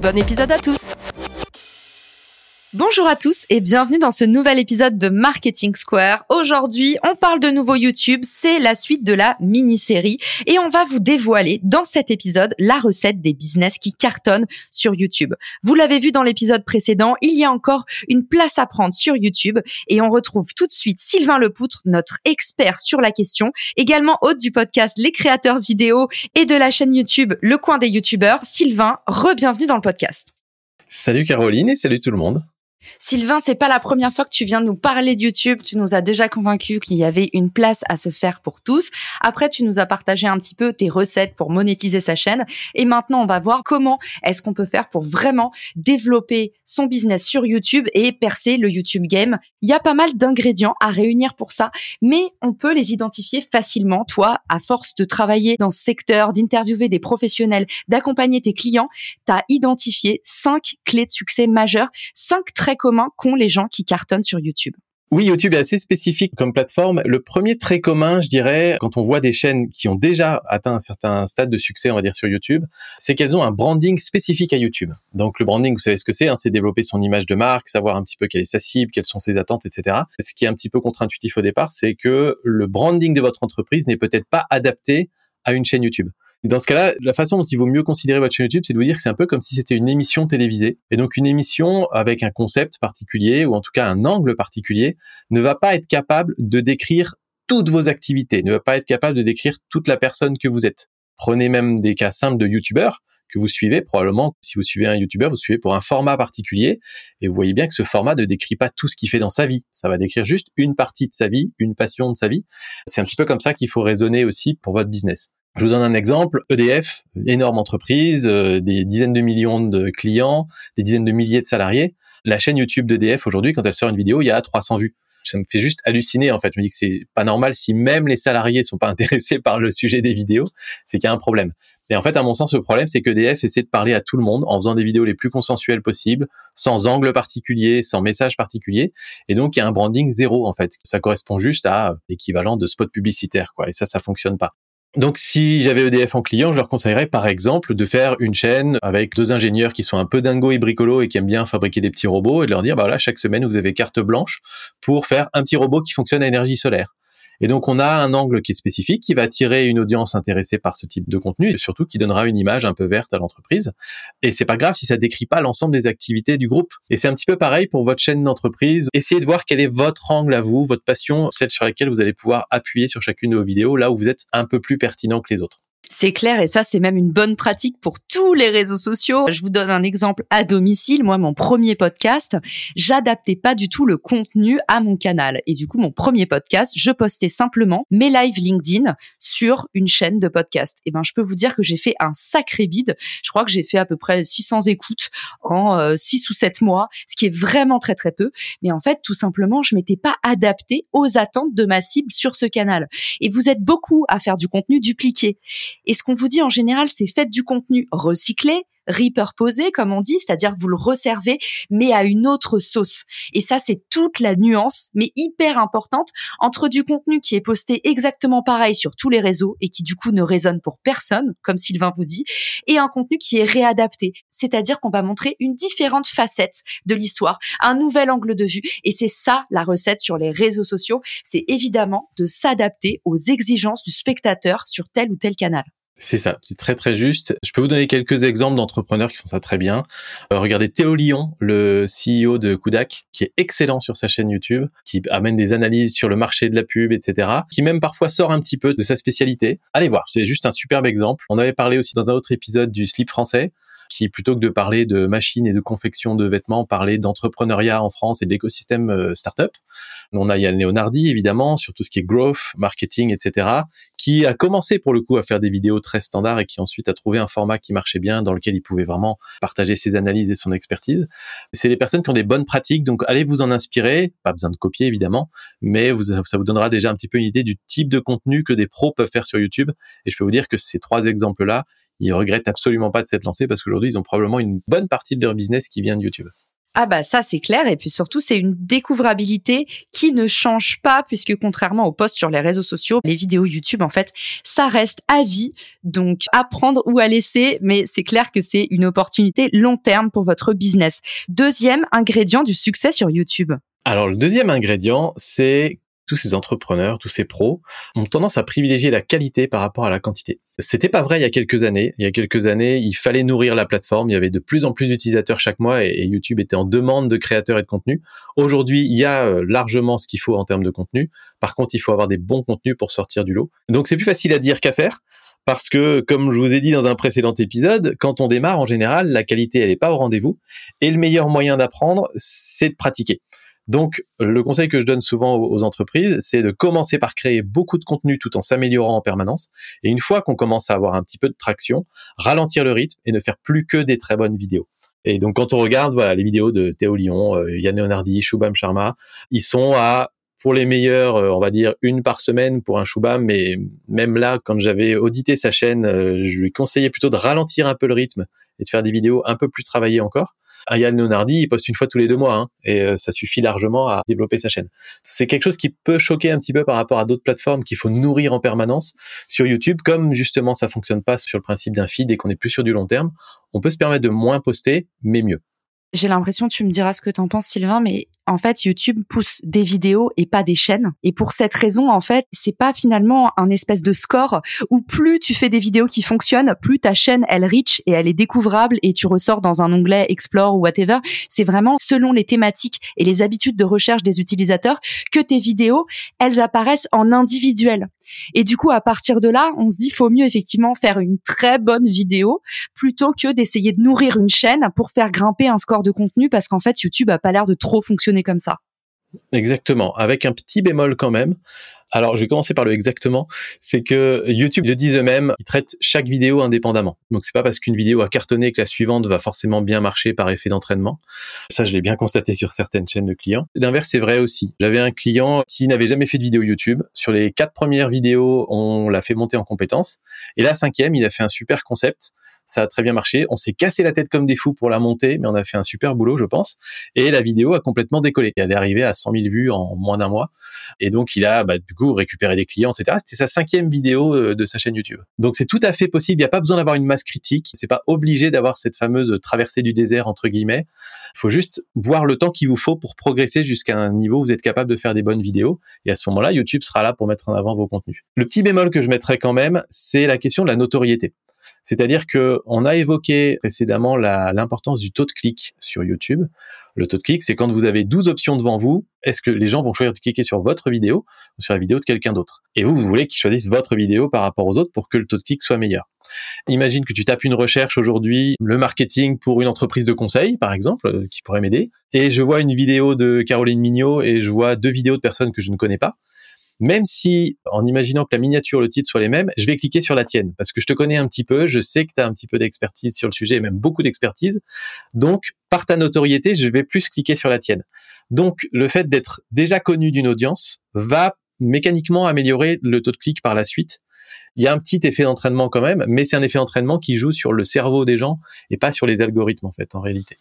Bon épisode à tous Bonjour à tous et bienvenue dans ce nouvel épisode de Marketing Square. Aujourd'hui, on parle de nouveau YouTube, c'est la suite de la mini-série et on va vous dévoiler dans cet épisode la recette des business qui cartonnent sur YouTube. Vous l'avez vu dans l'épisode précédent, il y a encore une place à prendre sur YouTube et on retrouve tout de suite Sylvain Lepoutre, notre expert sur la question, également hôte du podcast Les créateurs vidéo et de la chaîne YouTube Le coin des YouTubeurs. Sylvain, re-bienvenue dans le podcast. Salut Caroline et salut tout le monde. Sylvain, c'est pas la première fois que tu viens nous parler de YouTube. Tu nous as déjà convaincu qu'il y avait une place à se faire pour tous. Après, tu nous as partagé un petit peu tes recettes pour monétiser sa chaîne. Et maintenant, on va voir comment est-ce qu'on peut faire pour vraiment développer son business sur YouTube et percer le YouTube game. Il y a pas mal d'ingrédients à réunir pour ça, mais on peut les identifier facilement. Toi, à force de travailler dans ce secteur, d'interviewer des professionnels, d'accompagner tes clients, tu as identifié cinq clés de succès majeures, cinq très communs qu'ont les gens qui cartonnent sur YouTube oui, YouTube est assez spécifique comme plateforme. Le premier très commun, je dirais, quand on voit des chaînes qui ont déjà atteint un certain stade de succès, on va dire, sur YouTube, c'est qu'elles ont un branding spécifique à YouTube. Donc le branding, vous savez ce que c'est, hein, c'est développer son image de marque, savoir un petit peu quelle est sa cible, quelles sont ses attentes, etc. Ce qui est un petit peu contre-intuitif au départ, c'est que le branding de votre entreprise n'est peut-être pas adapté à une chaîne YouTube. Dans ce cas-là, la façon dont il vaut mieux considérer votre chaîne YouTube, c'est de vous dire que c'est un peu comme si c'était une émission télévisée. Et donc une émission avec un concept particulier, ou en tout cas un angle particulier, ne va pas être capable de décrire toutes vos activités, ne va pas être capable de décrire toute la personne que vous êtes. Prenez même des cas simples de YouTubeurs que vous suivez. Probablement, si vous suivez un YouTuber, vous suivez pour un format particulier. Et vous voyez bien que ce format ne décrit pas tout ce qu'il fait dans sa vie. Ça va décrire juste une partie de sa vie, une passion de sa vie. C'est un petit peu comme ça qu'il faut raisonner aussi pour votre business. Je vous donne un exemple. EDF, énorme entreprise, euh, des dizaines de millions de clients, des dizaines de milliers de salariés. La chaîne YouTube d'EDF aujourd'hui, quand elle sort une vidéo, il y a 300 vues. Ça me fait juste halluciner en fait. Je me dis que c'est pas normal si même les salariés sont pas intéressés par le sujet des vidéos, c'est qu'il y a un problème. Et en fait, à mon sens, le problème, c'est que EDF essaie de parler à tout le monde en faisant des vidéos les plus consensuelles possibles, sans angle particulier, sans message particulier. Et donc, il y a un branding zéro, en fait. Ça correspond juste à l'équivalent de spot publicitaire, quoi. Et ça, ça fonctionne pas. Donc, si j'avais EDF en client, je leur conseillerais par exemple de faire une chaîne avec deux ingénieurs qui sont un peu dingo et bricolo et qui aiment bien fabriquer des petits robots et de leur dire, bah voilà, chaque semaine vous avez carte blanche pour faire un petit robot qui fonctionne à énergie solaire. Et donc on a un angle qui est spécifique, qui va attirer une audience intéressée par ce type de contenu et surtout qui donnera une image un peu verte à l'entreprise. Et c'est pas grave si ça décrit pas l'ensemble des activités du groupe. Et c'est un petit peu pareil pour votre chaîne d'entreprise. Essayez de voir quel est votre angle à vous, votre passion, celle sur laquelle vous allez pouvoir appuyer sur chacune de vos vidéos, là où vous êtes un peu plus pertinent que les autres. C'est clair et ça c'est même une bonne pratique pour tous les réseaux sociaux. Je vous donne un exemple à domicile. Moi, mon premier podcast, j'adaptais pas du tout le contenu à mon canal. Et du coup, mon premier podcast, je postais simplement mes lives LinkedIn sur une chaîne de podcast. Et ben, je peux vous dire que j'ai fait un sacré bide. Je crois que j'ai fait à peu près 600 écoutes en 6 euh, ou 7 mois, ce qui est vraiment très très peu. Mais en fait, tout simplement, je m'étais pas adapté aux attentes de ma cible sur ce canal. Et vous êtes beaucoup à faire du contenu dupliqué. Et ce qu'on vous dit en général, c'est faites du contenu recyclé, repurposé, comme on dit, c'est-à-dire vous le resservez, mais à une autre sauce. Et ça, c'est toute la nuance, mais hyper importante, entre du contenu qui est posté exactement pareil sur tous les réseaux et qui du coup ne résonne pour personne, comme Sylvain vous dit, et un contenu qui est réadapté, c'est-à-dire qu'on va montrer une différente facette de l'histoire, un nouvel angle de vue. Et c'est ça la recette sur les réseaux sociaux, c'est évidemment de s'adapter aux exigences du spectateur sur tel ou tel canal. C'est ça, c'est très très juste. Je peux vous donner quelques exemples d'entrepreneurs qui font ça très bien. Euh, regardez Théo Lyon, le CEO de Kudak, qui est excellent sur sa chaîne YouTube, qui amène des analyses sur le marché de la pub, etc., qui même parfois sort un petit peu de sa spécialité. Allez voir, c'est juste un superbe exemple. On avait parlé aussi dans un autre épisode du slip français qui plutôt que de parler de machines et de confection de vêtements, parlait d'entrepreneuriat en France et d'écosystème euh, startup. On a Yann Leonardi évidemment sur tout ce qui est growth, marketing, etc. qui a commencé pour le coup à faire des vidéos très standards et qui ensuite a trouvé un format qui marchait bien dans lequel il pouvait vraiment partager ses analyses et son expertise. C'est des personnes qui ont des bonnes pratiques, donc allez vous en inspirer. Pas besoin de copier évidemment, mais ça vous donnera déjà un petit peu une idée du type de contenu que des pros peuvent faire sur YouTube. Et je peux vous dire que ces trois exemples-là, ils regrettent absolument pas de s'être lancés parce ils ont probablement une bonne partie de leur business qui vient de YouTube. Ah bah ça c'est clair et puis surtout c'est une découvrabilité qui ne change pas puisque contrairement aux posts sur les réseaux sociaux, les vidéos YouTube en fait, ça reste à vie. Donc à prendre ou à laisser, mais c'est clair que c'est une opportunité long terme pour votre business. Deuxième ingrédient du succès sur YouTube. Alors le deuxième ingrédient, c'est tous ces entrepreneurs, tous ces pros ont tendance à privilégier la qualité par rapport à la quantité. C'était pas vrai il y a quelques années. Il y a quelques années, il fallait nourrir la plateforme. Il y avait de plus en plus d'utilisateurs chaque mois et, YouTube était en demande de créateurs et de contenu. Aujourd'hui, il y a euh, largement ce qu'il faut en termes de contenu. Par contre, il faut avoir des bons contenus pour sortir du lot. Donc c'est plus facile à dire qu'à faire. Parce que, comme je vous ai dit dans un précédent épisode, quand on démarre, en général, la qualité, n'est pas au rendez-vous. Et le meilleur moyen d'apprendre, c'est de pratiquer. Donc, le conseil que je donne souvent aux entreprises, c'est de commencer par créer beaucoup de contenu tout en s'améliorant en permanence. Et une fois qu'on commence à avoir un petit peu de traction, ralentir le rythme et ne faire plus que des très bonnes vidéos. Et donc, quand on regarde, voilà, les vidéos de Théo Lyon, euh, Yann Leonardi, Shubham Sharma, ils sont à pour les meilleurs, euh, on va dire une par semaine pour un Shubham, mais même là, quand j'avais audité sa chaîne, euh, je lui conseillais plutôt de ralentir un peu le rythme et de faire des vidéos un peu plus travaillées encore. Yann Leonardi, il poste une fois tous les deux mois, hein, et euh, ça suffit largement à développer sa chaîne. C'est quelque chose qui peut choquer un petit peu par rapport à d'autres plateformes qu'il faut nourrir en permanence. Sur YouTube, comme justement ça fonctionne pas sur le principe d'un feed et qu'on est plus sur du long terme, on peut se permettre de moins poster, mais mieux. J'ai l'impression, tu me diras ce que t'en penses, Sylvain, mais en fait, YouTube pousse des vidéos et pas des chaînes. Et pour cette raison, en fait, c'est pas finalement un espèce de score où plus tu fais des vidéos qui fonctionnent, plus ta chaîne, elle reach et elle est découvrable et tu ressors dans un onglet Explore ou whatever. C'est vraiment selon les thématiques et les habitudes de recherche des utilisateurs que tes vidéos, elles apparaissent en individuel. Et du coup, à partir de là, on se dit, faut mieux effectivement faire une très bonne vidéo plutôt que d'essayer de nourrir une chaîne pour faire grimper un score de contenu parce qu'en fait, YouTube a pas l'air de trop fonctionner comme ça. Exactement, avec un petit bémol quand même. Alors, je vais commencer par le exactement. C'est que YouTube le disent eux-mêmes, ils traitent chaque vidéo indépendamment. Donc, c'est pas parce qu'une vidéo a cartonné que la suivante va forcément bien marcher par effet d'entraînement. Ça, je l'ai bien constaté sur certaines chaînes de clients. L'inverse, c'est vrai aussi. J'avais un client qui n'avait jamais fait de vidéo YouTube. Sur les quatre premières vidéos, on l'a fait monter en compétences. Et la cinquième, il a fait un super concept ça a très bien marché. On s'est cassé la tête comme des fous pour la monter, mais on a fait un super boulot, je pense. Et la vidéo a complètement décollé. Elle est arrivée à 100 000 vues en moins d'un mois. Et donc, il a, bah, coup, récupéré des clients, etc. C'était sa cinquième vidéo euh, de sa chaîne YouTube. Donc, c'est tout à fait possible. Il n'y a pas besoin d'avoir une masse critique. C'est pas obligé d'avoir cette fameuse traversée du désert, entre guillemets. Il faut juste voir le temps qu'il vous faut pour progresser jusqu'à un niveau où vous êtes capable de faire des bonnes vidéos. Et à ce moment-là, YouTube sera là pour mettre en avant vos contenus. Le petit bémol que je mettrais quand même, c'est la question de la notoriété. C'est-à-dire que on a évoqué précédemment l'importance du taux de clic sur YouTube. Le taux de clic, c'est quand vous avez 12 options devant vous, est-ce que les gens vont choisir de cliquer sur votre vidéo ou sur la vidéo de quelqu'un d'autre? Et vous, vous voulez qu'ils choisissent votre vidéo par rapport aux autres pour que le taux de clic soit meilleur. Imagine que tu tapes une recherche aujourd'hui, le marketing pour une entreprise de conseil, par exemple, euh, qui pourrait m'aider, et je vois une vidéo de Caroline Mignot et je vois deux vidéos de personnes que je ne connais pas même si, en imaginant que la miniature, le titre soient les mêmes, je vais cliquer sur la tienne parce que je te connais un petit peu, je sais que tu as un petit peu d'expertise sur le sujet, et même beaucoup d'expertise. Donc, par ta notoriété, je vais plus cliquer sur la tienne. Donc, le fait d'être déjà connu d'une audience va mécaniquement améliorer le taux de clic par la suite. Il y a un petit effet d'entraînement quand même, mais c'est un effet d'entraînement qui joue sur le cerveau des gens et pas sur les algorithmes en fait en réalité.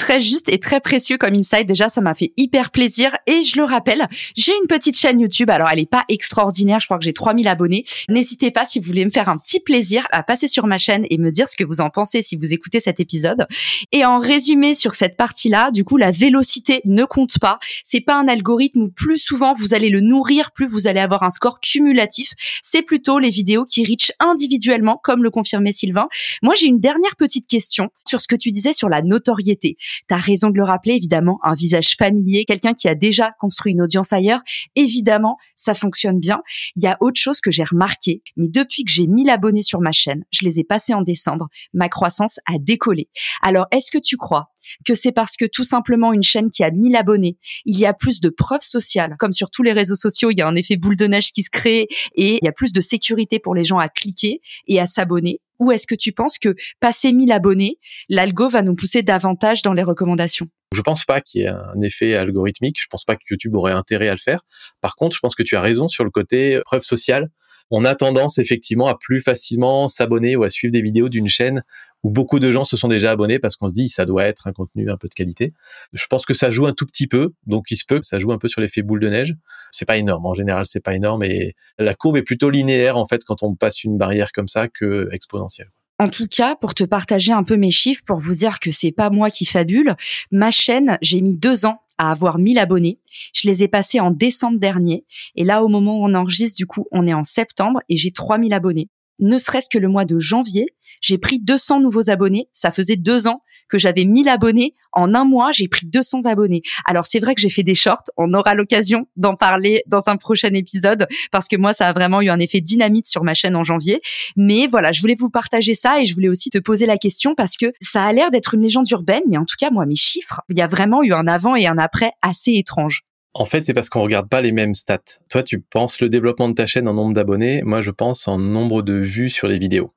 Très juste et très précieux comme insight. Déjà, ça m'a fait hyper plaisir. Et je le rappelle, j'ai une petite chaîne YouTube. Alors, elle est pas extraordinaire. Je crois que j'ai 3000 abonnés. N'hésitez pas, si vous voulez me faire un petit plaisir, à passer sur ma chaîne et me dire ce que vous en pensez si vous écoutez cet épisode. Et en résumé sur cette partie-là, du coup, la vélocité ne compte pas. C'est pas un algorithme où plus souvent vous allez le nourrir, plus vous allez avoir un score cumulatif. C'est plutôt les vidéos qui reach individuellement, comme le confirmait Sylvain. Moi, j'ai une dernière petite question sur ce que tu disais sur la notoriété. T'as raison de le rappeler, évidemment, un visage familier, quelqu'un qui a déjà construit une audience ailleurs, évidemment, ça fonctionne bien. Il y a autre chose que j'ai remarqué, mais depuis que j'ai 1000 abonnés sur ma chaîne, je les ai passés en décembre, ma croissance a décollé. Alors, est-ce que tu crois que c'est parce que tout simplement une chaîne qui a 1000 abonnés, il y a plus de preuves sociales, comme sur tous les réseaux sociaux, il y a un effet boule de neige qui se crée et il y a plus de sécurité pour les gens à cliquer et à s'abonner ou est-ce que tu penses que passer 1000 abonnés, l'algo va nous pousser davantage dans les recommandations? Je pense pas qu'il y ait un effet algorithmique. Je pense pas que YouTube aurait intérêt à le faire. Par contre, je pense que tu as raison sur le côté preuve sociale on a tendance effectivement à plus facilement s'abonner ou à suivre des vidéos d'une chaîne où beaucoup de gens se sont déjà abonnés parce qu'on se dit ça doit être un contenu un peu de qualité. Je pense que ça joue un tout petit peu, donc il se peut que ça joue un peu sur l'effet boule de neige. C'est pas énorme en général, c'est pas énorme et la courbe est plutôt linéaire en fait quand on passe une barrière comme ça que exponentielle. En tout cas, pour te partager un peu mes chiffres, pour vous dire que c'est pas moi qui fabule, ma chaîne, j'ai mis deux ans à avoir 1000 abonnés. Je les ai passés en décembre dernier. Et là, au moment où on enregistre, du coup, on est en septembre et j'ai 3000 abonnés. Ne serait-ce que le mois de janvier, j'ai pris 200 nouveaux abonnés. Ça faisait deux ans que j'avais 1000 abonnés. En un mois, j'ai pris 200 abonnés. Alors c'est vrai que j'ai fait des shorts. On aura l'occasion d'en parler dans un prochain épisode parce que moi, ça a vraiment eu un effet dynamite sur ma chaîne en janvier. Mais voilà, je voulais vous partager ça et je voulais aussi te poser la question parce que ça a l'air d'être une légende urbaine, mais en tout cas, moi, mes chiffres, il y a vraiment eu un avant et un après assez étrange. En fait, c'est parce qu'on regarde pas les mêmes stats. Toi, tu penses le développement de ta chaîne en nombre d'abonnés. Moi, je pense en nombre de vues sur les vidéos.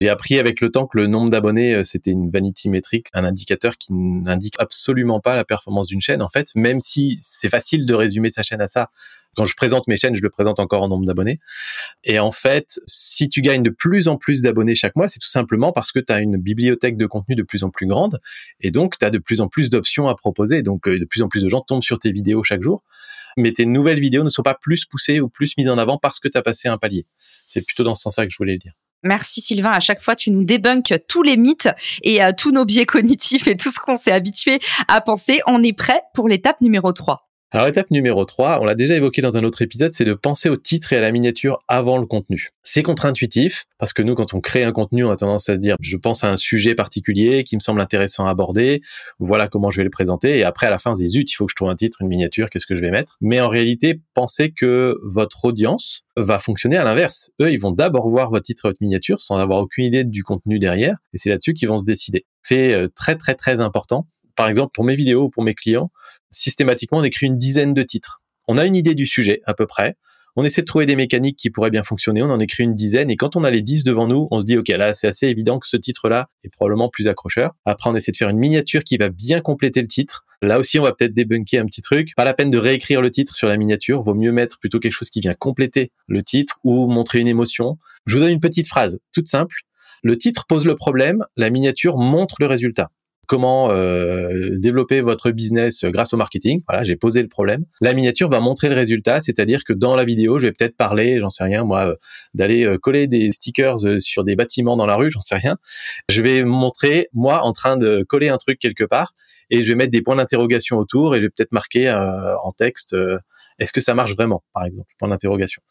J'ai appris avec le temps que le nombre d'abonnés, euh, c'était une vanity metric, un indicateur qui n'indique absolument pas la performance d'une chaîne, en fait, même si c'est facile de résumer sa chaîne à ça. Quand je présente mes chaînes, je le présente encore en nombre d'abonnés. Et en fait, si tu gagnes de plus en plus d'abonnés chaque mois, c'est tout simplement parce que tu as une bibliothèque de contenu de plus en plus grande et donc tu as de plus en plus d'options à proposer. Donc euh, de plus en plus de gens tombent sur tes vidéos chaque jour. Mais tes nouvelles vidéos ne sont pas plus poussées ou plus mises en avant parce que tu as passé un palier. C'est plutôt dans ce sens-là que je voulais le dire. Merci Sylvain. À chaque fois, tu nous débunkes tous les mythes et euh, tous nos biais cognitifs et tout ce qu'on s'est habitué à penser. On est prêt pour l'étape numéro 3. Alors étape numéro 3, on l'a déjà évoqué dans un autre épisode, c'est de penser au titre et à la miniature avant le contenu. C'est contre-intuitif parce que nous quand on crée un contenu, on a tendance à se dire je pense à un sujet particulier qui me semble intéressant à aborder, voilà comment je vais le présenter et après à la fin on se dit zut, il faut que je trouve un titre, une miniature, qu'est-ce que je vais mettre? Mais en réalité, pensez que votre audience va fonctionner à l'inverse. Eux, ils vont d'abord voir votre titre et votre miniature sans avoir aucune idée du contenu derrière et c'est là-dessus qu'ils vont se décider. C'est euh, très très très important par exemple, pour mes vidéos ou pour mes clients, systématiquement, on écrit une dizaine de titres. On a une idée du sujet, à peu près. On essaie de trouver des mécaniques qui pourraient bien fonctionner. On en écrit une dizaine. Et quand on a les dix devant nous, on se dit, OK, là, c'est assez évident que ce titre-là est probablement plus accrocheur. Après, on essaie de faire une miniature qui va bien compléter le titre. Là aussi, on va peut-être débunker un petit truc. Pas la peine de réécrire le titre sur la miniature. Vaut mieux mettre plutôt quelque chose qui vient compléter le titre ou montrer une émotion. Je vous donne une petite phrase toute simple. Le titre pose le problème, la miniature montre le résultat comment euh, développer votre business grâce au marketing. Voilà, j'ai posé le problème. La miniature va montrer le résultat, c'est-à-dire que dans la vidéo, je vais peut-être parler, j'en sais rien, moi, euh, d'aller euh, coller des stickers sur des bâtiments dans la rue, j'en sais rien. Je vais montrer moi en train de coller un truc quelque part et je vais mettre des points d'interrogation autour et je vais peut-être marquer en texte est-ce que ça marche vraiment, par exemple, point d'interrogation.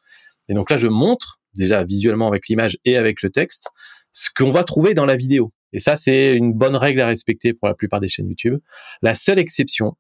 Et donc là, je montre déjà visuellement avec l'image et avec le texte ce qu'on va trouver dans la vidéo. Et ça, c'est une bonne règle à respecter pour la plupart des chaînes YouTube. La seule exception,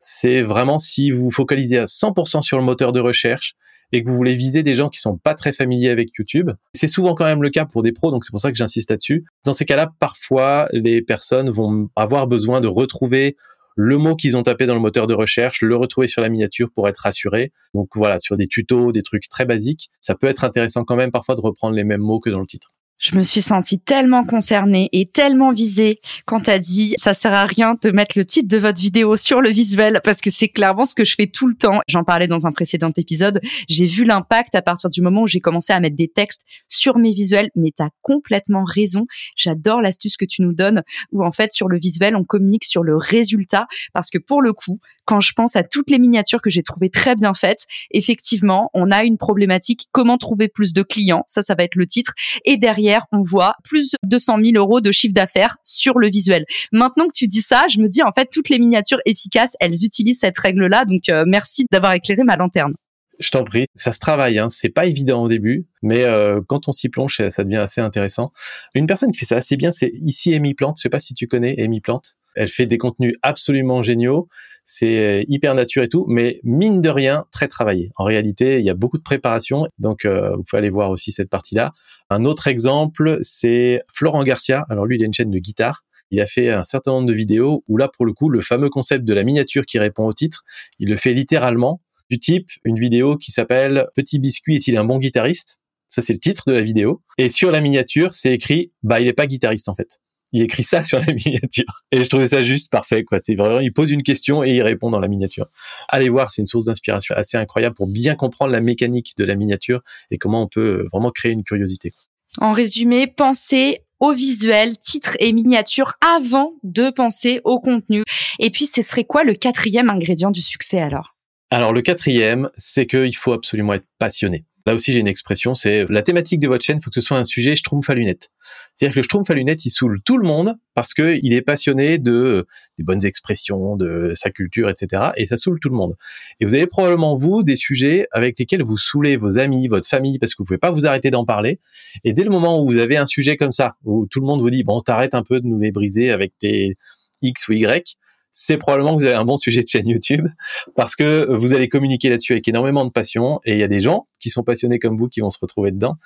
c'est vraiment si vous focalisez à 100% sur le moteur de recherche et que vous voulez viser des gens qui sont pas très familiers avec YouTube. C'est souvent quand même le cas pour des pros, donc c'est pour ça que j'insiste là-dessus. Dans ces cas-là, parfois, les personnes vont avoir besoin de retrouver le mot qu'ils ont tapé dans le moteur de recherche, le retrouver sur la miniature pour être rassuré. Donc voilà, sur des tutos, des trucs très basiques, ça peut être intéressant quand même parfois de reprendre les mêmes mots que dans le titre. Je me suis sentie tellement concernée et tellement visée quand t'as dit ça sert à rien de mettre le titre de votre vidéo sur le visuel parce que c'est clairement ce que je fais tout le temps. J'en parlais dans un précédent épisode. J'ai vu l'impact à partir du moment où j'ai commencé à mettre des textes sur mes visuels. Mais t'as complètement raison. J'adore l'astuce que tu nous donnes où en fait sur le visuel on communique sur le résultat parce que pour le coup quand je pense à toutes les miniatures que j'ai trouvées très bien faites, effectivement on a une problématique comment trouver plus de clients? Ça ça va être le titre et derrière on voit plus de 200 000 euros de chiffre d'affaires sur le visuel. Maintenant que tu dis ça, je me dis en fait toutes les miniatures efficaces, elles utilisent cette règle-là. Donc euh, merci d'avoir éclairé ma lanterne. Je t'en prie, ça se travaille, hein. c'est pas évident au début, mais euh, quand on s'y plonge, ça devient assez intéressant. Une personne qui fait ça assez bien, c'est ici Amy Plante. Je sais pas si tu connais Amy Plante. Elle fait des contenus absolument géniaux. C'est euh, hyper nature et tout, mais mine de rien, très travaillé. En réalité, il y a beaucoup de préparation, donc euh, vous pouvez aller voir aussi cette partie-là. Un autre exemple, c'est Florent Garcia. Alors lui, il a une chaîne de guitare. Il a fait un certain nombre de vidéos où là, pour le coup, le fameux concept de la miniature qui répond au titre, il le fait littéralement du type une vidéo qui s'appelle Petit biscuit est-il un bon guitariste? Ça c'est le titre de la vidéo. Et sur la miniature, c'est écrit bah il est pas guitariste en fait il écrit ça sur la miniature. Et je trouvais ça juste parfait, quoi. C'est vraiment, il pose une question et il répond dans la miniature. Allez voir, c'est une source d'inspiration assez incroyable pour bien comprendre la mécanique de la miniature et comment on peut euh, vraiment créer une curiosité. En résumé, pensez au visuel, titre et miniature avant de penser au contenu. Et puis, ce serait quoi le quatrième ingrédient du succès alors? Alors, le quatrième, c'est qu'il faut absolument être passionné. Là aussi, j'ai une expression, c'est la thématique de votre chaîne, faut que ce soit un sujet schtroumpf à lunettes. C'est-à-dire que le schtroumpf à lunettes, il saoule tout le monde parce que il est passionné de des bonnes expressions, de sa culture, etc. Et ça saoule tout le monde. Et vous avez probablement, vous, des sujets avec lesquels vous saoulez vos amis, votre famille, parce que vous pouvez pas vous arrêter d'en parler. Et dès le moment où vous avez un sujet comme ça, où tout le monde vous dit, bon, t'arrêtes un peu de nous les briser avec tes X ou Y, c'est probablement que vous avez un bon sujet de chaîne YouTube parce que vous allez communiquer là-dessus avec énormément de passion et il y a des gens qui sont passionnés comme vous qui vont se retrouver dedans.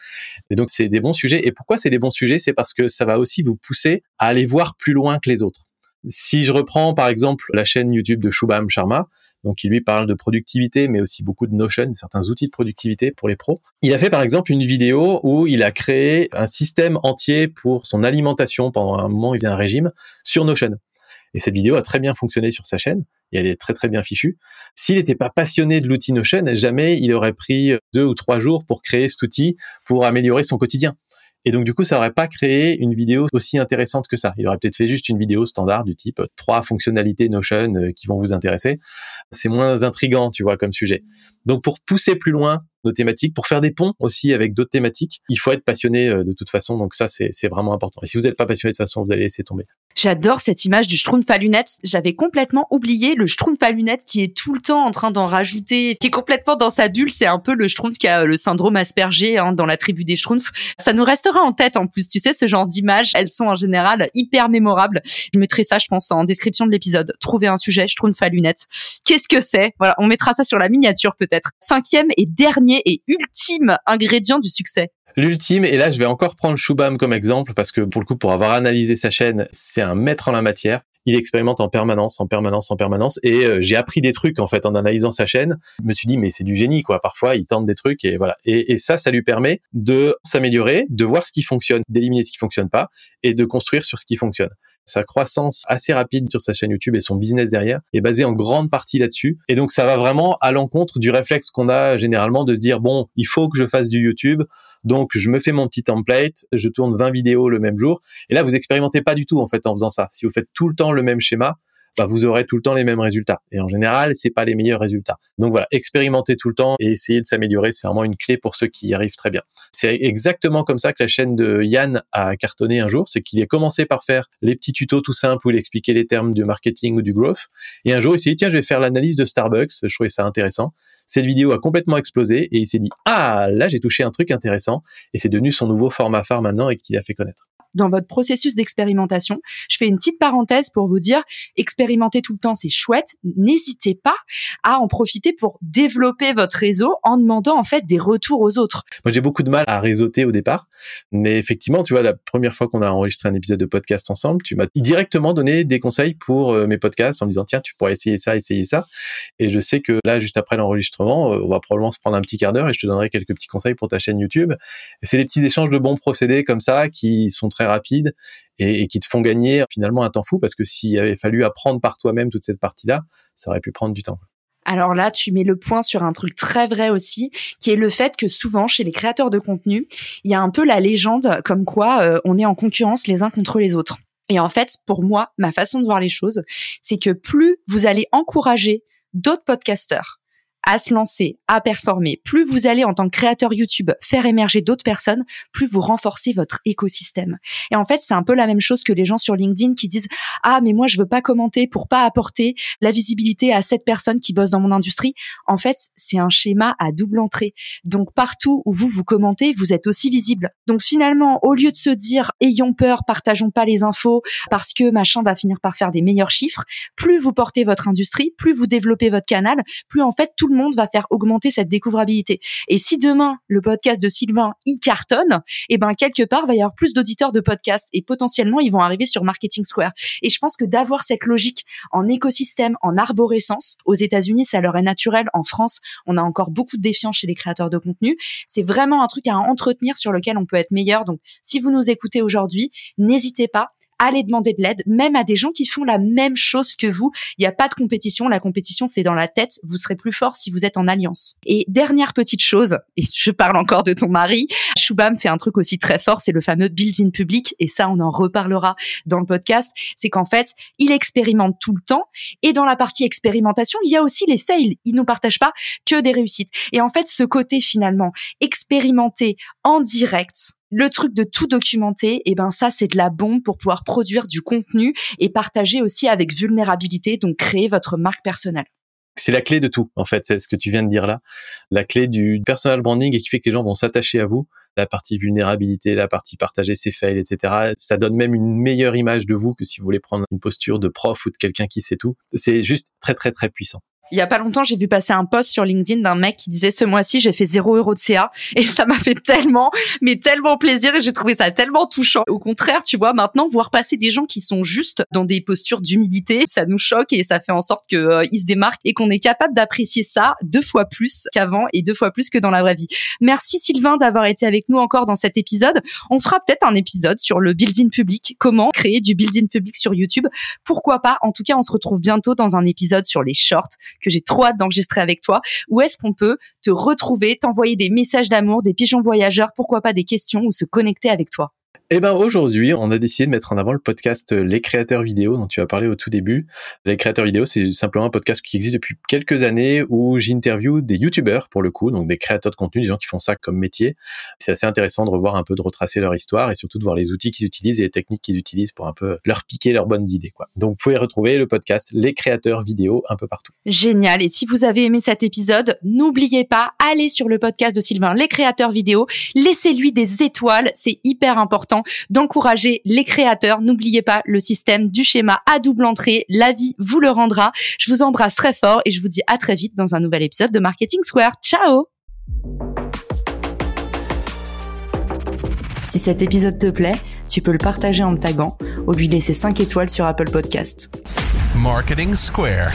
Et donc c'est des bons sujets. Et pourquoi c'est des bons sujets? C'est parce que ça va aussi vous pousser à aller voir plus loin que les autres. Si je reprends par exemple la chaîne YouTube de Shubham Sharma, donc il lui parle de productivité, mais aussi beaucoup de Notion, certains outils de productivité pour les pros. Il a fait par exemple une vidéo où il a créé un système entier pour son alimentation pendant un moment, il faisait un régime sur Notion. Et cette vidéo a très bien fonctionné sur sa chaîne et elle est très très bien fichue. S'il n'était pas passionné de l'outil Notion, jamais il aurait pris deux ou trois jours pour créer cet outil pour améliorer son quotidien. Et donc du coup, ça aurait pas créé une vidéo aussi intéressante que ça. Il aurait peut-être fait juste une vidéo standard du type trois fonctionnalités Notion euh, qui vont vous intéresser. C'est moins intrigant, tu vois, comme sujet. Donc pour pousser plus loin nos thématiques, pour faire des ponts aussi avec d'autres thématiques, il faut être passionné euh, de toute façon. Donc ça, c'est vraiment important. Et si vous n'êtes pas passionné de toute façon, vous allez laisser tomber. J'adore cette image du Schtroumpf à lunettes. J'avais complètement oublié le Schtroumpf à lunettes qui est tout le temps en train d'en rajouter, qui est complètement dans sa bulle. C'est un peu le Schtroumpf qui a le syndrome Asperger hein, dans la tribu des Schtroumpfs. Ça nous restera en tête en plus. Tu sais, ce genre d'images, elles sont en général hyper mémorables. Je mettrai ça, je pense, en description de l'épisode. Trouver un sujet, Schtroumpf à lunettes. Qu'est-ce que c'est? Voilà, on mettra ça sur la miniature peut-être. Cinquième et dernier et ultime ingrédient du succès. L'ultime, et là je vais encore prendre Shubham comme exemple parce que pour le coup, pour avoir analysé sa chaîne, c'est un maître en la matière. Il expérimente en permanence, en permanence, en permanence, et euh, j'ai appris des trucs en fait en analysant sa chaîne. Je me suis dit mais c'est du génie quoi. Parfois il tente des trucs et voilà. Et, et ça, ça lui permet de s'améliorer, de voir ce qui fonctionne, d'éliminer ce qui fonctionne pas, et de construire sur ce qui fonctionne. Sa croissance assez rapide sur sa chaîne YouTube et son business derrière est basé en grande partie là-dessus. Et donc ça va vraiment à l'encontre du réflexe qu'on a généralement de se dire bon, il faut que je fasse du YouTube, donc je me fais mon petit template, je tourne 20 vidéos le même jour. Et là, vous expérimentez pas du tout en fait en faisant ça. Si vous faites tout le temps le même schéma, bah, vous aurez tout le temps les mêmes résultats. Et en général, c'est pas les meilleurs résultats. Donc voilà, expérimenter tout le temps et essayer de s'améliorer, c'est vraiment une clé pour ceux qui y arrivent très bien. C'est exactement comme ça que la chaîne de Yann a cartonné un jour, c'est qu'il a commencé par faire les petits tutos tout simples où il expliquait les termes du marketing ou du growth. Et un jour, il s'est dit, tiens, je vais faire l'analyse de Starbucks. Je trouvais ça intéressant. Cette vidéo a complètement explosé et il s'est dit, ah, là, j'ai touché un truc intéressant. Et c'est devenu son nouveau format phare maintenant et qu'il a fait connaître. Dans votre processus d'expérimentation. Je fais une petite parenthèse pour vous dire, expérimenter tout le temps, c'est chouette. N'hésitez pas à en profiter pour développer votre réseau en demandant en fait des retours aux autres. Moi, j'ai beaucoup de mal à réseauter au départ, mais effectivement, tu vois, la première fois qu'on a enregistré un épisode de podcast ensemble, tu m'as directement donné des conseils pour euh, mes podcasts en me disant tiens, tu pourrais essayer ça, essayer ça. Et je sais que là, juste après l'enregistrement, euh, on va probablement se prendre un petit quart d'heure et je te donnerai quelques petits conseils pour ta chaîne YouTube. C'est des petits échanges de bons procédés comme ça qui sont très rapides et, qui te font gagner finalement un temps fou parce que s'il avait fallu apprendre par toi-même toute cette partie-là, ça aurait pu prendre du temps. Alors là, tu mets le point sur un truc très vrai aussi, qui est le fait que souvent chez les créateurs de contenu, il y a un peu la légende comme quoi euh, on est en concurrence les uns contre les autres. Et en fait, pour moi, ma façon de voir les choses, c'est que plus vous allez encourager d'autres podcasteurs à se lancer, à performer, plus vous allez en tant que créateur YouTube faire émerger d'autres personnes, plus vous renforcez votre écosystème. Et en fait, c'est un peu la même chose que les gens sur LinkedIn qui disent "Ah, mais moi je veux pas commenter pour pas apporter la visibilité à cette personne qui bosse dans mon industrie." En fait, c'est un schéma à double entrée. Donc partout où vous vous commentez, vous êtes aussi visible. Donc finalement, au lieu de se dire "Ayons peur, partageons pas les infos parce que machin va finir par faire des meilleurs chiffres", plus vous portez votre industrie, plus vous développez votre canal, plus en fait tout le monde va faire augmenter cette découvrabilité. Et si demain le podcast de Sylvain y cartonne, et eh ben quelque part va y avoir plus d'auditeurs de podcasts et potentiellement ils vont arriver sur Marketing Square. Et je pense que d'avoir cette logique en écosystème, en arborescence, aux États-Unis ça leur est naturel, en France on a encore beaucoup de défiance chez les créateurs de contenu. C'est vraiment un truc à entretenir sur lequel on peut être meilleur. Donc si vous nous écoutez aujourd'hui, n'hésitez pas allez demander de l'aide, même à des gens qui font la même chose que vous. Il n'y a pas de compétition. La compétition, c'est dans la tête. Vous serez plus fort si vous êtes en alliance. Et dernière petite chose, et je parle encore de ton mari, Shubham fait un truc aussi très fort, c'est le fameux build-in public. Et ça, on en reparlera dans le podcast. C'est qu'en fait, il expérimente tout le temps. Et dans la partie expérimentation, il y a aussi les fails. Il ne partage pas que des réussites. Et en fait, ce côté finalement expérimenté en direct, le truc de tout documenter, et eh ben ça c'est de la bombe pour pouvoir produire du contenu et partager aussi avec vulnérabilité, donc créer votre marque personnelle. C'est la clé de tout, en fait, c'est ce que tu viens de dire là. La clé du personal branding et qui fait que les gens vont s'attacher à vous. La partie vulnérabilité, la partie partager ses fails, etc. Ça donne même une meilleure image de vous que si vous voulez prendre une posture de prof ou de quelqu'un qui sait tout. C'est juste très, très, très puissant. Il y a pas longtemps, j'ai vu passer un post sur LinkedIn d'un mec qui disait ce mois-ci, j'ai fait 0 euros de CA et ça m'a fait tellement, mais tellement plaisir et j'ai trouvé ça tellement touchant. Au contraire, tu vois, maintenant, voir passer des gens qui sont juste dans des postures d'humilité, ça nous choque et ça fait en sorte qu'ils euh, se démarquent et qu'on est capable d'apprécier ça deux fois plus qu'avant et deux fois plus que dans la vraie vie. Merci Sylvain d'avoir été avec nous encore dans cet épisode. On fera peut-être un épisode sur le building public, comment créer du building public sur YouTube. Pourquoi pas? En tout cas, on se retrouve bientôt dans un épisode sur les shorts que j'ai trop hâte d'enregistrer avec toi. Où est-ce qu'on peut te retrouver, t'envoyer des messages d'amour, des pigeons voyageurs, pourquoi pas des questions ou se connecter avec toi? Eh ben aujourd'hui, on a décidé de mettre en avant le podcast euh, Les créateurs vidéo dont tu as parlé au tout début. Les créateurs vidéo, c'est simplement un podcast qui existe depuis quelques années où j'interview des youtubeurs pour le coup, donc des créateurs de contenu, des gens qui font ça comme métier. C'est assez intéressant de revoir un peu, de retracer leur histoire et surtout de voir les outils qu'ils utilisent et les techniques qu'ils utilisent pour un peu leur piquer leurs bonnes idées, quoi. Donc vous pouvez retrouver le podcast Les créateurs vidéo un peu partout. Génial. Et si vous avez aimé cet épisode, n'oubliez pas, allez sur le podcast de Sylvain, Les créateurs vidéo, laissez-lui des étoiles, c'est hyper important d'encourager les créateurs. N'oubliez pas le système du schéma à double entrée. La vie vous le rendra. Je vous embrasse très fort et je vous dis à très vite dans un nouvel épisode de Marketing Square. Ciao Si cet épisode te plaît, tu peux le partager en me taguant ou lui laisser 5 étoiles sur Apple Podcast. Marketing Square.